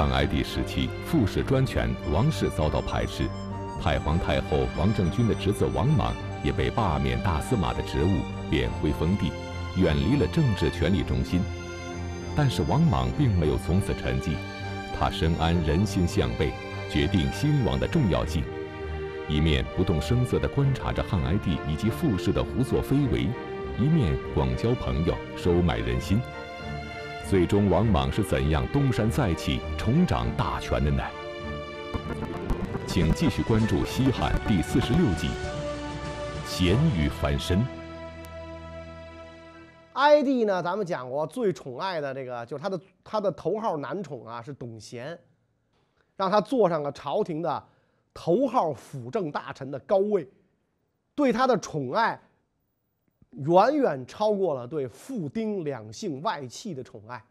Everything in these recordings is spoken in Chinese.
汉哀帝时期，傅氏专权，王室遭到排斥，太皇太后王政君的侄子王莽也被罢免大司马的职务，贬回封地，远离了政治权力中心。但是王莽并没有从此沉寂，他深谙人心向背，决定兴亡的重要性，一面不动声色地观察着汉哀帝以及傅氏的胡作非为，一面广交朋友，收买人心。最终，王莽是怎样东山再起、重掌大权的呢？请继续关注《西汉》第四十六集《咸鱼翻身》。哀帝呢，咱们讲过，最宠爱的这个就是他的他的头号男宠啊，是董贤，让他坐上了朝廷的头号辅政大臣的高位，对他的宠爱。远远超过了对傅丁两姓外戚的宠爱，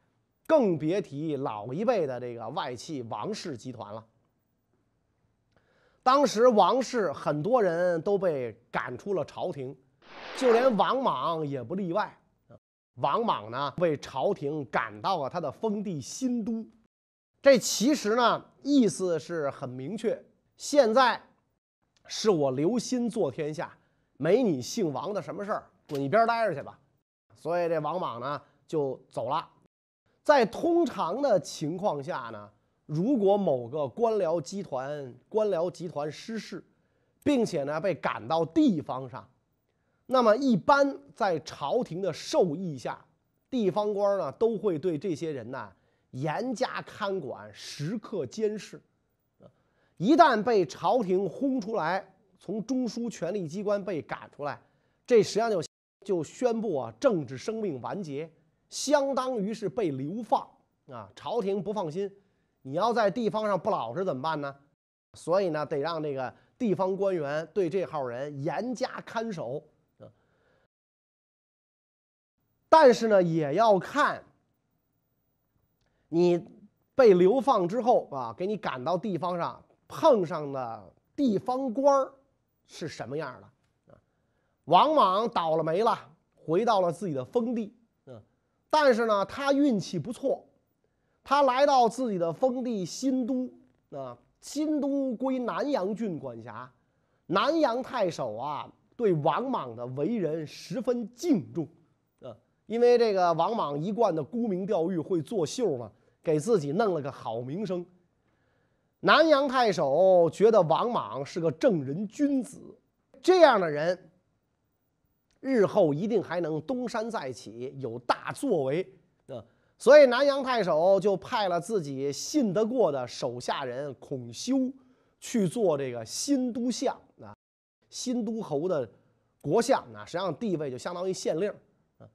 更别提老一辈的这个外戚王氏集团了。当时王氏很多人都被赶出了朝廷，就连王莽也不例外。王莽呢，被朝廷赶到了他的封地新都，这其实呢，意思是很明确：现在是我刘歆做天下，没你姓王的什么事儿。滚一边待着去吧，所以这王莽呢就走了。在通常的情况下呢，如果某个官僚集团官僚集团失势，并且呢被赶到地方上，那么一般在朝廷的授意下，地方官呢都会对这些人呢严加看管，时刻监视。一旦被朝廷轰出来，从中枢权力机关被赶出来，这实际上就。就宣布啊，政治生命完结，相当于是被流放啊。朝廷不放心，你要在地方上不老实怎么办呢？所以呢，得让这个地方官员对这号人严加看守啊。但是呢，也要看你被流放之后啊，给你赶到地方上碰上的地方官是什么样的。啊？往往倒了霉了，回到了自己的封地。但是呢，他运气不错，他来到自己的封地新都。啊，新都归南阳郡管辖，南阳太守啊，对王莽的为人十分敬重。啊，因为这个王莽一贯的沽名钓誉，会作秀嘛，给自己弄了个好名声。南阳太守觉得王莽是个正人君子，这样的人。日后一定还能东山再起，有大作为啊！所以南阳太守就派了自己信得过的手下人孔修去做这个新都相啊，新都侯的国相啊，实际上地位就相当于县令啊。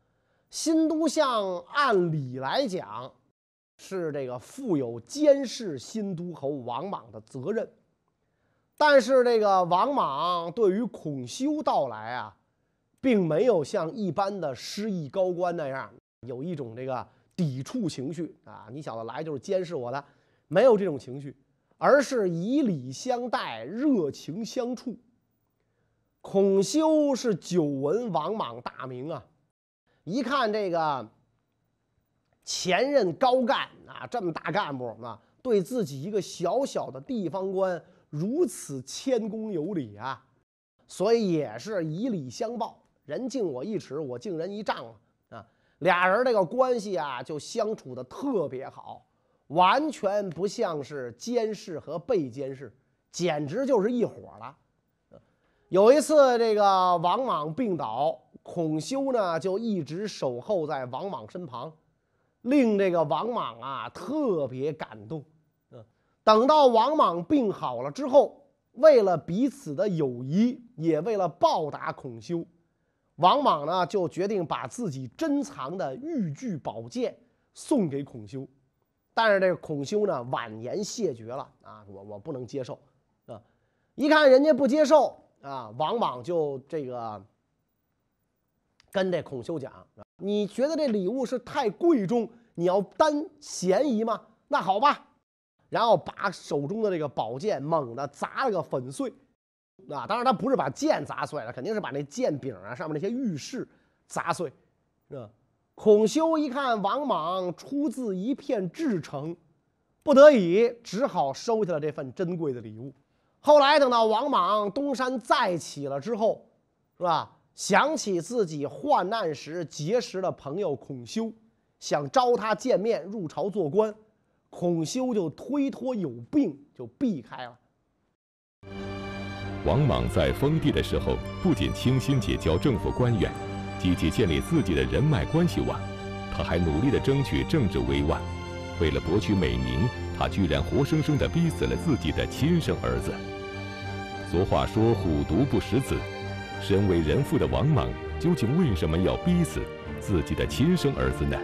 新都相按理来讲是这个负有监视新都侯王莽的责任，但是这个王莽对于孔修到来啊。并没有像一般的失意高官那样有一种这个抵触情绪啊！你小子来就是监视我的，没有这种情绪，而是以礼相待，热情相处。孔修是久闻王莽大名啊，一看这个前任高干啊，这么大干部啊，对自己一个小小的地方官如此谦恭有礼啊，所以也是以礼相报。人敬我一尺，我敬人一丈啊！俩人这个关系啊，就相处的特别好，完全不像是监视和被监视，简直就是一伙了。有一次，这个王莽病倒，孔修呢就一直守候在王莽身旁，令这个王莽啊特别感动。嗯，等到王莽病好了之后，为了彼此的友谊，也为了报答孔修。王莽呢，就决定把自己珍藏的玉具宝剑送给孔修，但是这个孔修呢，婉言谢绝了啊，我我不能接受啊！一看人家不接受啊，王莽就这个跟这孔修讲：“你觉得这礼物是太贵重，你要担嫌疑吗？那好吧。”然后把手中的这个宝剑猛地砸了个粉碎。啊，当然他不是把剑砸碎了，肯定是把那剑柄啊上面那些玉饰砸碎。是吧，孔修一看王莽出自一片至诚，不得已只好收下了这份珍贵的礼物。后来等到王莽东山再起了之后，是吧？想起自己患难时结识的朋友孔修，想招他见面入朝做官，孔修就推脱有病，就避开了。王莽在封地的时候，不仅倾心结交政府官员，积极建立自己的人脉关系网，他还努力地争取政治威望。为了博取美名，他居然活生生地逼死了自己的亲生儿子。俗话说“虎毒不食子”。身为人父的王莽，究竟为什么要逼死自己的亲生儿子呢？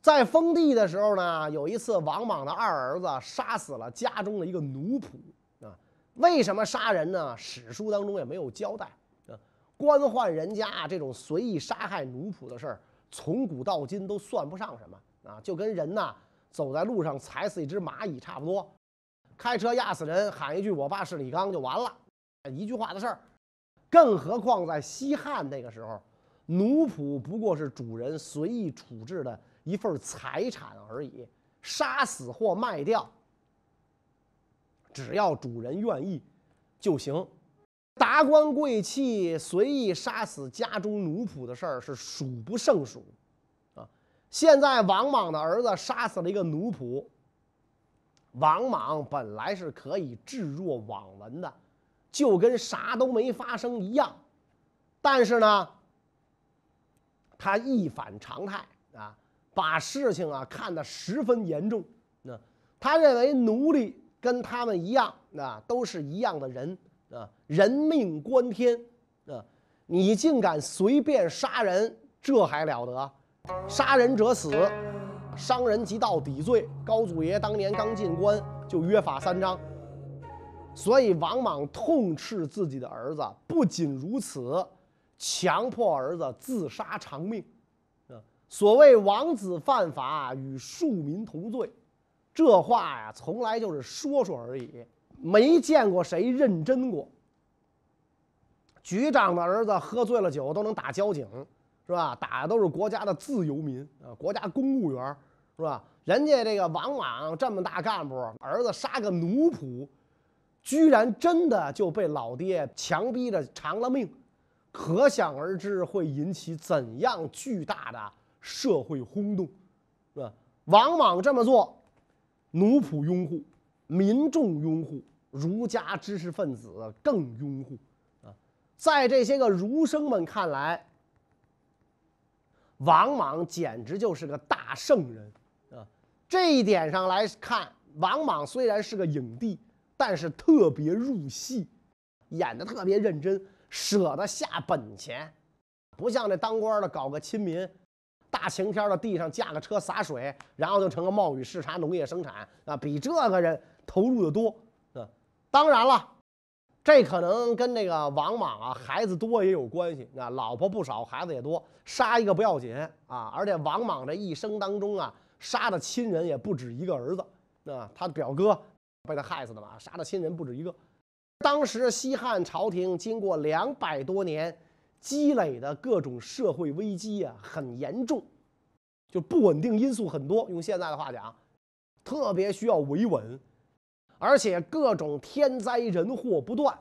在封地的时候呢，有一次王莽的二儿子杀死了家中的一个奴仆。为什么杀人呢？史书当中也没有交代啊。官宦人家这种随意杀害奴仆的事儿，从古到今都算不上什么啊，就跟人呐走在路上踩死一只蚂蚁差不多，开车压死人喊一句“我爸是李刚”就完了。一句话的事儿，更何况在西汉那个时候，奴仆不过是主人随意处置的一份财产而已，杀死或卖掉，只要主人愿意就行。达官贵戚随意杀死家中奴仆的事儿是数不胜数，啊，现在王莽的儿子杀死了一个奴仆，王莽本来是可以置若罔闻的。就跟啥都没发生一样，但是呢，他一反常态啊，把事情啊看得十分严重。那他认为奴隶跟他们一样，啊，都是一样的人啊，人命关天啊，你竟敢随便杀人，这还了得？杀人者死，伤人即到抵罪。高祖爷当年刚进关就约法三章。所以王莽痛斥自己的儿子，不仅如此，强迫儿子自杀偿命。啊，所谓王子犯法与庶民同罪，这话呀，从来就是说说而已，没见过谁认真过。局长的儿子喝醉了酒都能打交警，是吧？打的都是国家的自由民啊，国家公务员，是吧？人家这个王莽这么大干部，儿子杀个奴仆。居然真的就被老爹强逼着偿了命，可想而知会引起怎样巨大的社会轰动，是吧？王莽这么做，奴仆拥护，民众拥护，儒家知识分子更拥护，啊，在这些个儒生们看来，王莽简直就是个大圣人，啊，这一点上来看，王莽虽然是个影帝。但是特别入戏，演的特别认真，舍得下本钱，不像那当官的搞个亲民，大晴天的地上架个车洒水，然后就成个冒雨视察农业生产啊，比这个人投入的多啊。当然了，这可能跟那个王莽啊孩子多也有关系啊，老婆不少，孩子也多，杀一个不要紧啊。而且王莽这一生当中啊，杀的亲人也不止一个儿子啊，他的表哥。被他害死的嘛，杀的亲人不止一个。当时西汉朝廷经过两百多年积累的各种社会危机啊，很严重，就不稳定因素很多。用现在的话讲，特别需要维稳，而且各种天灾人祸不断，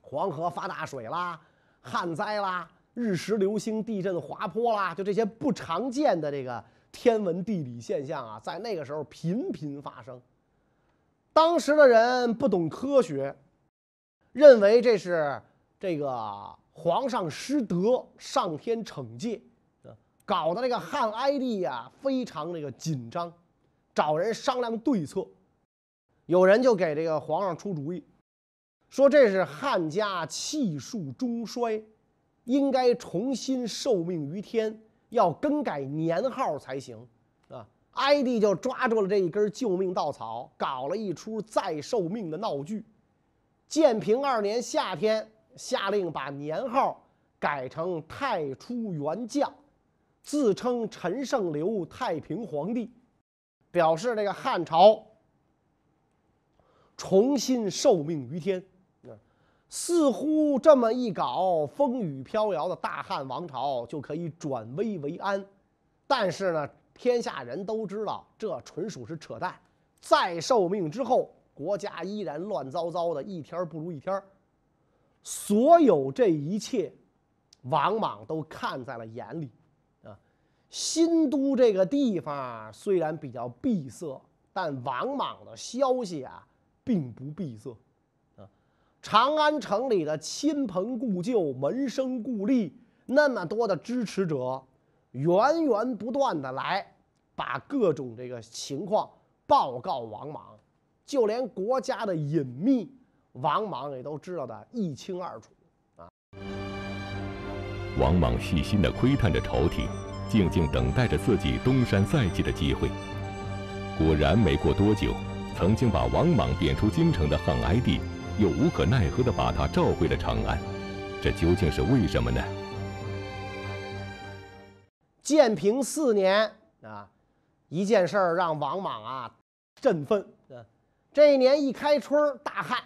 黄河发大水啦，旱灾啦，日食流星、地震滑坡啦，就这些不常见的这个天文地理现象啊，在那个时候频频发生。当时的人不懂科学，认为这是这个皇上失德，上天惩戒，啊搞得这个汉哀帝呀非常这个紧张，找人商量对策。有人就给这个皇上出主意，说这是汉家气数中衰，应该重新受命于天，要更改年号才行。啊哀帝就抓住了这一根救命稻草，搞了一出再受命的闹剧。建平二年夏天，下令把年号改成太初元将，自称陈胜刘太平皇帝，表示这个汉朝重新受命于天。似乎这么一搞，风雨飘摇的大汉王朝就可以转危为安。但是呢？天下人都知道这纯属是扯淡。再受命之后，国家依然乱糟糟的，一天不如一天。所有这一切，王莽都看在了眼里。啊，新都这个地方虽然比较闭塞，但王莽的消息啊，并不闭塞。啊长安城里的亲朋故旧、门生故吏，那么多的支持者，源源不断的来，把各种这个情况报告王莽，就连国家的隐秘，王莽也都知道的一清二楚啊。王莽细心的窥探着朝廷，静静等待着自己东山再起的机会。果然，没过多久，曾经把王莽贬出京城的汉哀帝。又无可奈何地把他召回了长安，这究竟是为什么呢？建平四年啊，一件事儿让王莽啊振奋。这一年一开春大旱，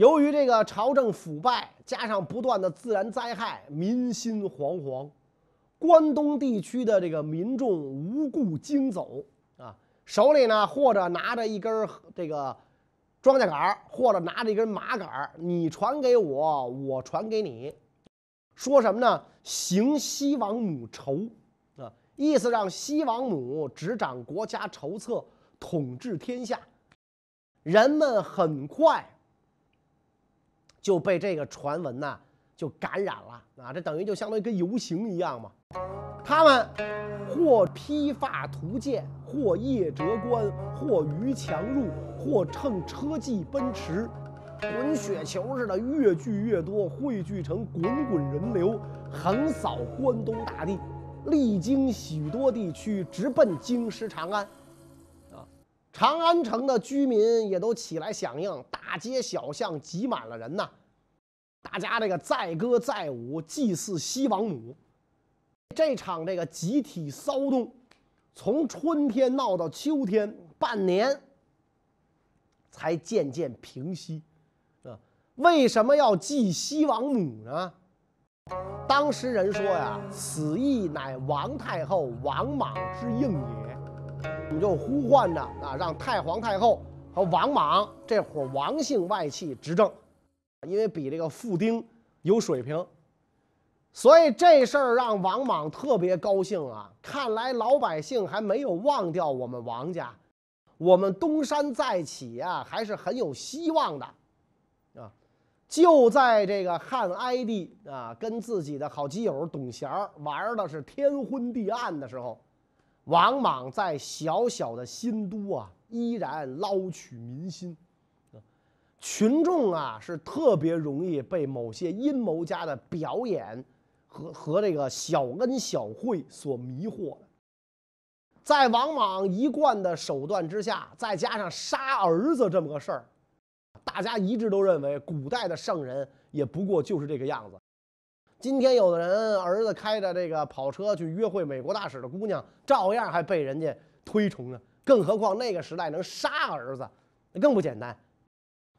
由于这个朝政腐败，加上不断的自然灾害，民心惶惶。关东地区的这个民众无故惊走啊，手里呢或者拿着一根这个。庄稼杆或者拿着一根麻杆你传给我，我传给你，说什么呢？行西王母筹啊，意思让西王母执掌国家筹策，统治天下。人们很快就被这个传闻呐就感染了啊，这等于就相当于跟游行一样嘛。他们或披发图剑，或夜折关，或逾墙入。或乘车骑奔驰，滚雪球似的越聚越多，汇聚成滚滚人流，横扫关东大地，历经许多地区，直奔京师长安。长安城的居民也都起来响应，大街小巷挤满了人呐，大家这个载歌载舞，祭祀西王母。这场这个集体骚动，从春天闹到秋天，半年。才渐渐平息，啊，为什么要祭西王母呢？当时人说呀，此意乃王太后王莽之应也。我们就呼唤着啊，让太皇太后和王莽这伙王姓外戚执政，因为比这个傅丁有水平，所以这事儿让王莽特别高兴啊。看来老百姓还没有忘掉我们王家。我们东山再起呀，还是很有希望的，啊！就在这个汉哀帝啊跟自己的好基友董贤玩的是天昏地暗的时候，王莽在小小的新都啊，依然捞取民心。群众啊，是特别容易被某些阴谋家的表演和和这个小恩小惠所迷惑的。在王莽一贯的手段之下，再加上杀儿子这么个事儿，大家一致都认为，古代的圣人也不过就是这个样子。今天有的人儿子开着这个跑车去约会美国大使的姑娘，照样还被人家推崇呢。更何况那个时代能杀儿子，那更不简单。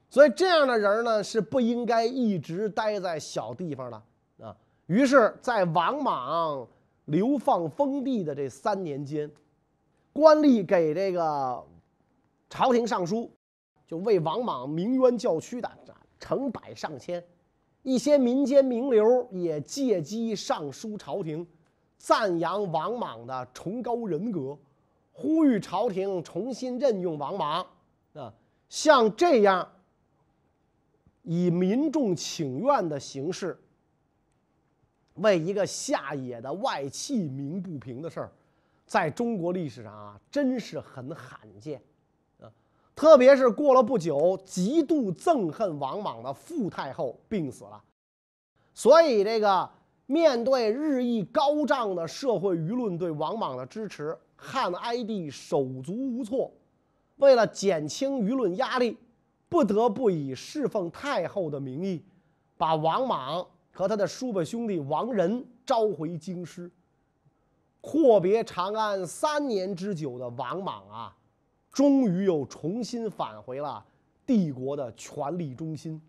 所以这样的人呢，是不应该一直待在小地方的啊。于是，在王莽流放封地的这三年间。官吏给这个朝廷上书，就为王莽鸣冤叫屈的成百上千，一些民间名流也借机上书朝廷，赞扬王莽的崇高人格，呼吁朝廷重新任用王莽。啊，像这样以民众请愿的形式，为一个下野的外戚鸣不平的事儿。在中国历史上啊，真是很罕见，啊，特别是过了不久，极度憎恨王莽的傅太后病死了，所以这个面对日益高涨的社会舆论对王莽的支持，汉哀帝手足无措，为了减轻舆论压力，不得不以侍奉太后的名义，把王莽和他的叔伯兄弟王仁召回京师。阔别长安三年之久的王莽啊，终于又重新返回了帝国的权力中心。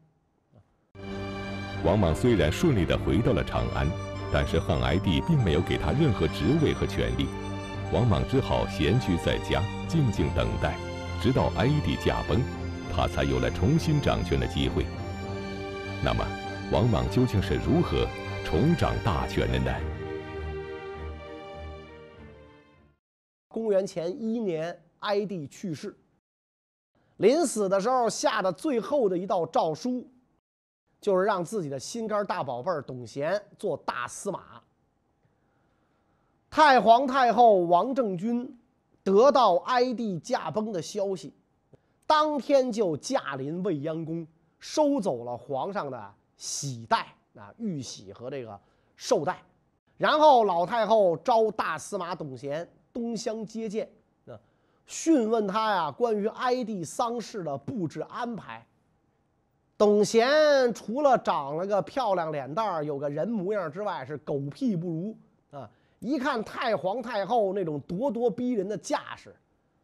王莽虽然顺利地回到了长安，但是汉哀帝并没有给他任何职位和权力。王莽只好闲居在家，静静等待，直到哀帝驾崩，他才有了重新掌权的机会。那么，王莽究竟是如何重掌大权的呢？公元前一年，哀帝去世。临死的时候下的最后的一道诏书，就是让自己的心肝大宝贝儿董贤做大司马。太皇太后王政君得到哀帝驾崩的消息，当天就驾临未央宫，收走了皇上的喜带啊玉玺和这个绶带，然后老太后召大司马董贤东乡接见。讯问他呀，关于哀帝丧事的布置安排。董贤除了长了个漂亮脸蛋儿，有个人模样之外，是狗屁不如啊！一看太皇太后那种咄咄逼人的架势，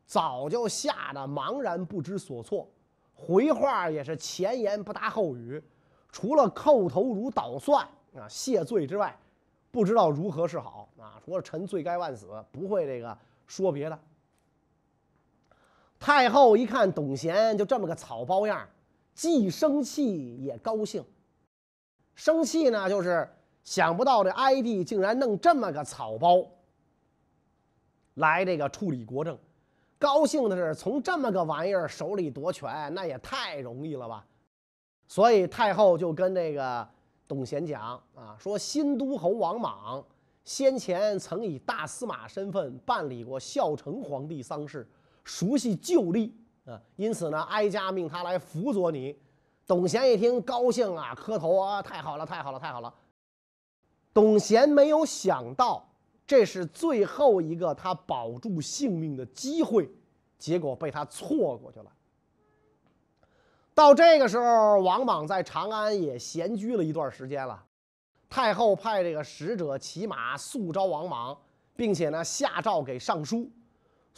早就吓得茫然不知所措，回话也是前言不搭后语，除了叩头如捣蒜啊谢罪之外，不知道如何是好啊！除了臣罪该万死，不会这个说别的。太后一看董贤就这么个草包样既生气也高兴。生气呢，就是想不到这哀帝竟然弄这么个草包来这个处理国政；高兴的是从这么个玩意儿手里夺权，那也太容易了吧。所以太后就跟这个董贤讲啊，说新都侯王莽先前曾以大司马身份办理过孝成皇帝丧事。熟悉旧例啊，因此呢，哀家命他来辅佐你。董贤一听，高兴啊，磕头啊，太好了，太好了，太好了。董贤没有想到，这是最后一个他保住性命的机会，结果被他错过去了。到这个时候，王莽在长安也闲居了一段时间了。太后派这个使者骑马速召王莽，并且呢，下诏给尚书。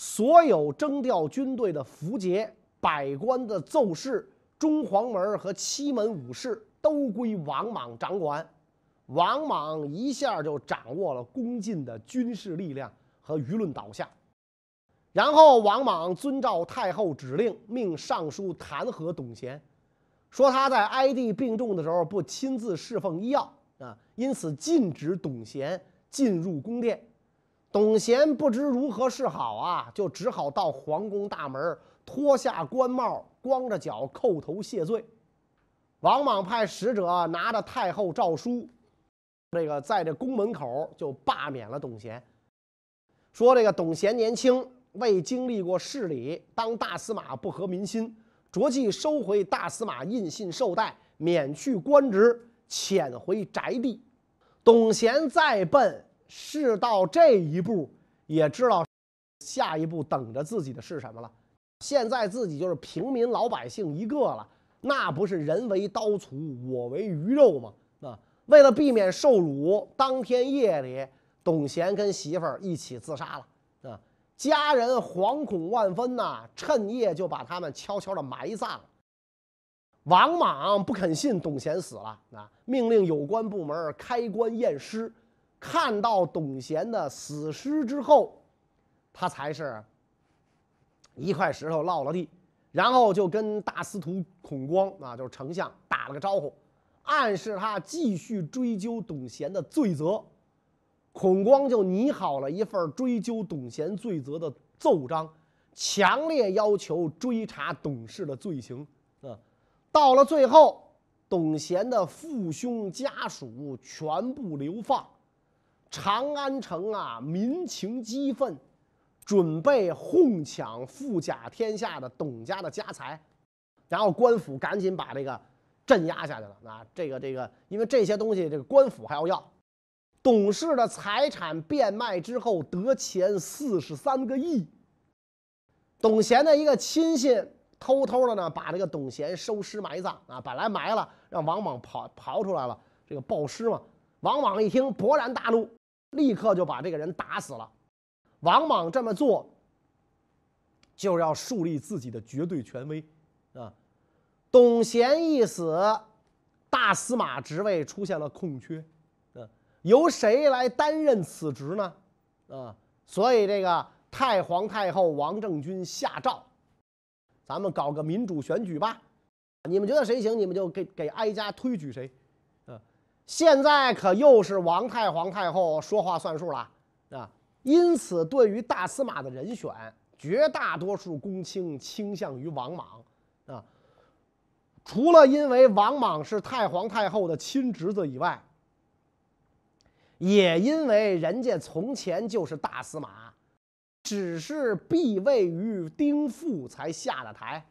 所有征调军队的符节、百官的奏事、中黄门和七门武士都归王莽掌管。王莽一下就掌握了攻进的军事力量和舆论导向。然后，王莽遵照太后指令，命尚书弹劾董贤，说他在哀帝病重的时候不亲自侍奉医药啊，因此禁止董贤进入宫殿。董贤不知如何是好啊，就只好到皇宫大门脱下官帽，光着脚叩头谢罪。王莽派使者拿着太后诏书，这个在这宫门口就罢免了董贤，说这个董贤年轻，未经历过事理，当大司马不合民心，着即收回大司马印信绶带，免去官职，遣回宅地。董贤再笨。事到这一步，也知道下一步等着自己的是什么了。现在自己就是平民老百姓一个了，那不是人为刀俎，我为鱼肉吗？啊！为了避免受辱，当天夜里，董贤跟媳妇儿一起自杀了。啊！家人惶恐万分呐，趁夜就把他们悄悄的埋葬了。王莽不肯信董贤死了，啊！命令有关部门开棺验尸。看到董贤的死尸之后，他才是一块石头落了地，然后就跟大司徒孔光啊，就是丞相打了个招呼，暗示他继续追究董贤的罪责。孔光就拟好了一份追究董贤罪责的奏章，强烈要求追查董氏的罪行。啊，到了最后，董贤的父兄家属全部流放。长安城啊，民情激愤，准备哄抢富甲天下的董家的家财，然后官府赶紧把这个镇压下去了啊！这个这个，因为这些东西，这个官府还要要。董氏的财产变卖之后得钱四十三个亿。董贤的一个亲信偷偷的呢，把这个董贤收尸埋葬啊，本来埋了，让王莽刨刨出来了，这个暴尸嘛。王莽一听，勃然大怒。立刻就把这个人打死了。王莽这么做，就要树立自己的绝对权威啊。董贤一死，大司马职位出现了空缺，啊，由谁来担任此职呢？啊，所以这个太皇太后王政君下诏，咱们搞个民主选举吧，你们觉得谁行，你们就给给哀家推举谁。现在可又是王太皇太后说话算数了啊！因此，对于大司马的人选，绝大多数公卿倾向于王莽啊。除了因为王莽是太皇太后的亲侄子以外，也因为人家从前就是大司马，只是避位于丁父才下的台，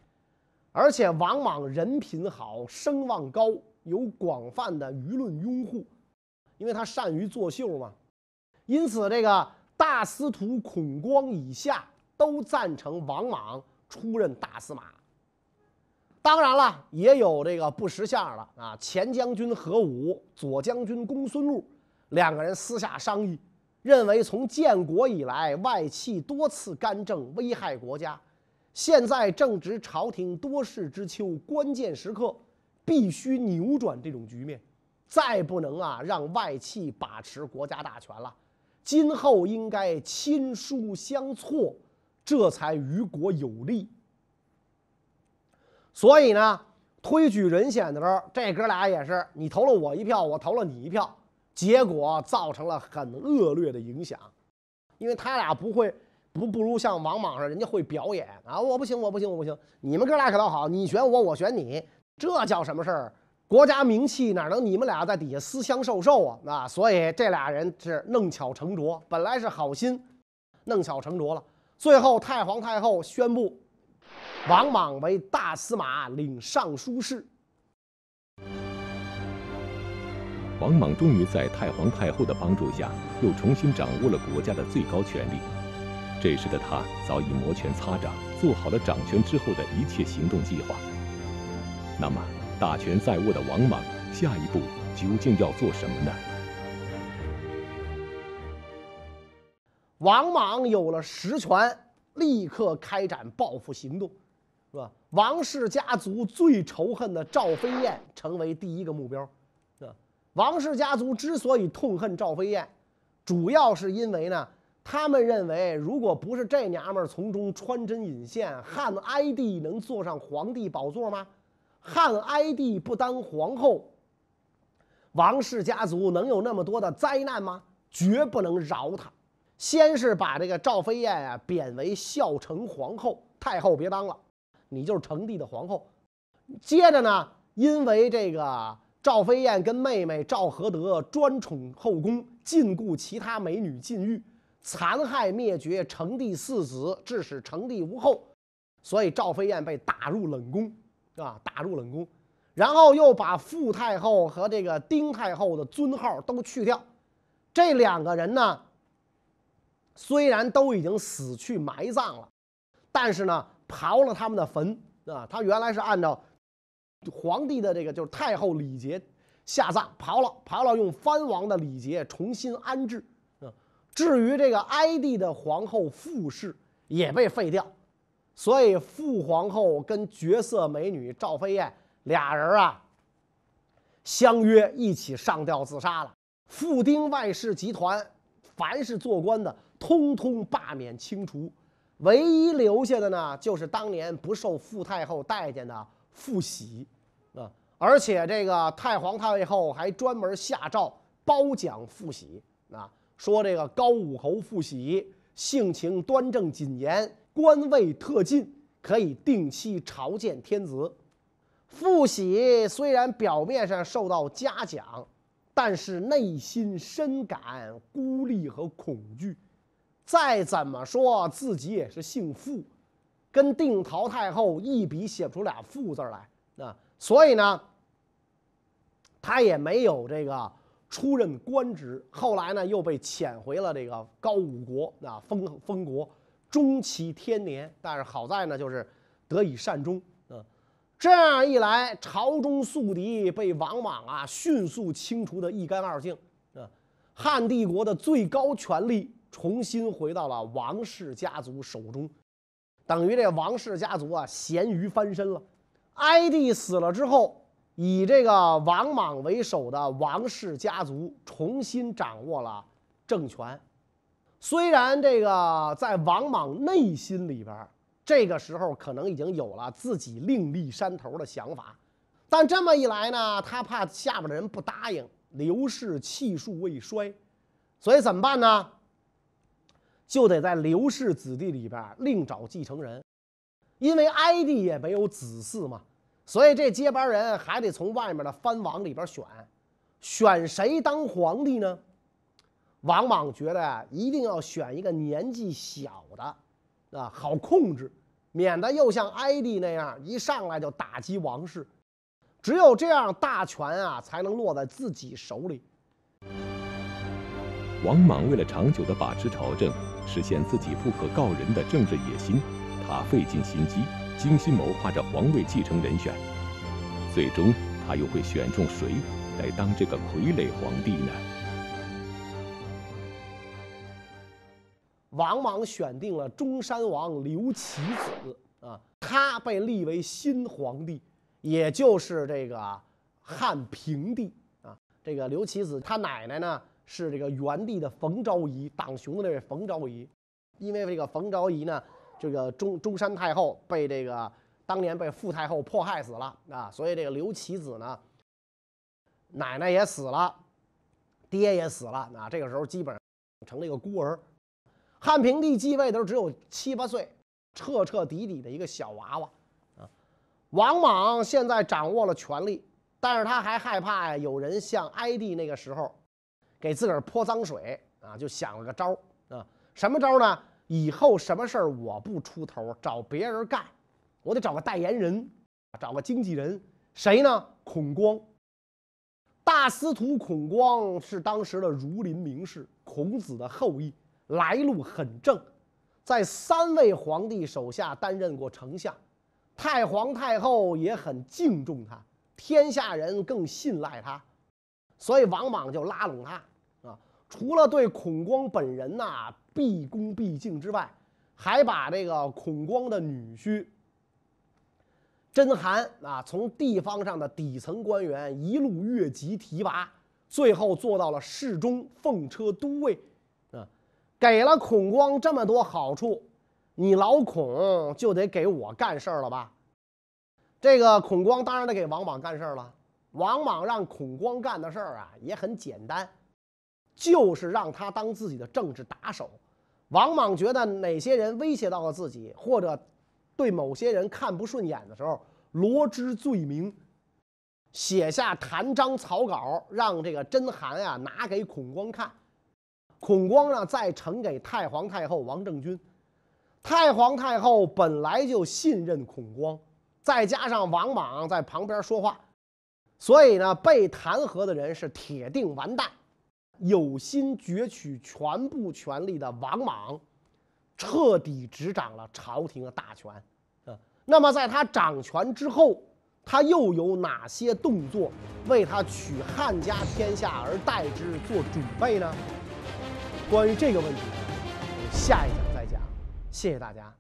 而且王莽人品好，声望高，有广泛的舆论拥护，因为他善于作秀嘛。因此，这个大司徒孔光以下都赞成王莽出任大司马。当然了，也有这个不识相的啊，前将军何武、左将军公孙禄。两个人私下商议，认为从建国以来，外戚多次干政，危害国家。现在正值朝廷多事之秋，关键时刻，必须扭转这种局面，再不能啊让外戚把持国家大权了。今后应该亲疏相错，这才于国有利。所以呢，推举人选的时候，这哥俩也是你投了我一票，我投了你一票。结果造成了很恶劣的影响，因为他俩不会不不如像王莽似的，人家会表演啊！我不行，我不行，我不行！你们哥俩可倒好，你选我，我选你，这叫什么事儿？国家名气哪能你们俩在底下私相授受啊？啊！所以这俩人是弄巧成拙，本来是好心，弄巧成拙了。最后太皇太后宣布王莽为大司马，领尚书事。王莽终于在太皇太后的帮助下，又重新掌握了国家的最高权力。这时的他早已摩拳擦掌，做好了掌权之后的一切行动计划。那么，大权在握的王莽，下一步究竟要做什么呢？王莽有了实权，立刻开展报复行动，是吧？王氏家族最仇恨的赵飞燕成为第一个目标。啊王氏家族之所以痛恨赵飞燕，主要是因为呢，他们认为，如果不是这娘们儿从中穿针引线，汉哀帝能坐上皇帝宝座吗？汉哀帝不当皇后，王氏家族能有那么多的灾难吗？绝不能饶他。先是把这个赵飞燕啊贬为孝成皇后，太后别当了，你就是成帝的皇后。接着呢，因为这个。赵飞燕跟妹妹赵合德专宠后宫，禁锢其他美女禁欲，残害灭绝成帝四子，致使成帝无后，所以赵飞燕被打入冷宫，啊，打入冷宫，然后又把傅太后和这个丁太后的尊号都去掉。这两个人呢，虽然都已经死去埋葬了，但是呢，刨了他们的坟啊，他原来是按照。皇帝的这个就是太后礼节下葬，刨了刨了，用藩王的礼节重新安置。嗯，至于这个哀帝的皇后傅氏也被废掉，所以傅皇后跟绝色美女赵飞燕俩人啊相约一起上吊自杀了。傅丁外氏集团凡是做官的，通通罢免清除，唯一留下的呢，就是当年不受傅太后待见的。傅喜，啊，而且这个太皇太后还专门下诏褒奖傅喜，啊，说这个高武侯傅喜性情端正谨严，官位特进，可以定期朝见天子。傅喜虽然表面上受到嘉奖，但是内心深感孤立和恐惧。再怎么说，自己也是姓傅。跟定陶太后一笔写不出俩“傅”字来啊，所以呢，他也没有这个出任官职。后来呢，又被遣回了这个高武国啊，封封国，终其天年。但是好在呢，就是得以善终啊。这样一来，朝中宿敌被王莽啊迅速清除的一干二净啊，汉帝国的最高权力重新回到了王氏家族手中。等于这王氏家族啊，咸鱼翻身了。哀帝死了之后，以这个王莽为首的王氏家族重新掌握了政权。虽然这个在王莽内心里边，这个时候可能已经有了自己另立山头的想法，但这么一来呢，他怕下边的人不答应，刘氏气数未衰，所以怎么办呢？就得在刘氏子弟里边另找继承人，因为哀帝也没有子嗣嘛，所以这接班人还得从外面的藩王里边选，选谁当皇帝呢？王莽觉得呀，一定要选一个年纪小的，啊，好控制，免得又像哀帝那样一上来就打击王室。只有这样，大权啊才能落在自己手里。王莽为了长久地把持朝政，实现自己不可告人的政治野心，他费尽心机，精心谋划着皇位继承人选。最终，他又会选中谁来当这个傀儡皇帝呢？王莽选定了中山王刘启子啊，他被立为新皇帝，也就是这个汉平帝啊。这个刘启子他奶奶呢是这个元帝的冯昭仪，党雄的那位冯昭仪。因为这个冯昭仪呢，这个中中山太后被这个当年被傅太后迫害死了啊，所以这个刘启子呢，奶奶也死了，爹也死了啊。这个时候基本上成了一个孤儿。汉平帝继位的时候只有七八岁，彻彻底底的一个小娃娃啊。王莽现在掌握了权力，但是他还害怕呀，有人像哀帝那个时候给自个儿泼脏水啊，就想了个招啊。什么招呢？以后什么事儿我不出头，找别人干，我得找个代言人，找个经纪人，谁呢？孔光。大司徒孔光是当时的儒林名士，孔子的后裔。来路很正，在三位皇帝手下担任过丞相，太皇太后也很敬重他，天下人更信赖他，所以王莽就拉拢他啊。除了对孔光本人呐毕恭毕敬之外，还把这个孔光的女婿甄邯啊，从地方上的底层官员一路越级提拔，最后做到了侍中、奉车都尉。给了孔光这么多好处，你老孔就得给我干事儿了吧？这个孔光当然得给王莽干事儿了。王莽让孔光干的事儿啊也很简单，就是让他当自己的政治打手。王莽觉得哪些人威胁到了自己，或者对某些人看不顺眼的时候，罗织罪名，写下弹章草稿，让这个甄邯啊拿给孔光看。孔光呢，再呈给太皇太后王政君。太皇太后本来就信任孔光，再加上王莽在旁边说话，所以呢，被弹劾的人是铁定完蛋。有心攫取全部权力的王莽，彻底执掌了朝廷的大权。啊，那么在他掌权之后，他又有哪些动作为他取汉家天下而代之做准备呢？关于这个问题，我们下一讲再讲。谢谢大家。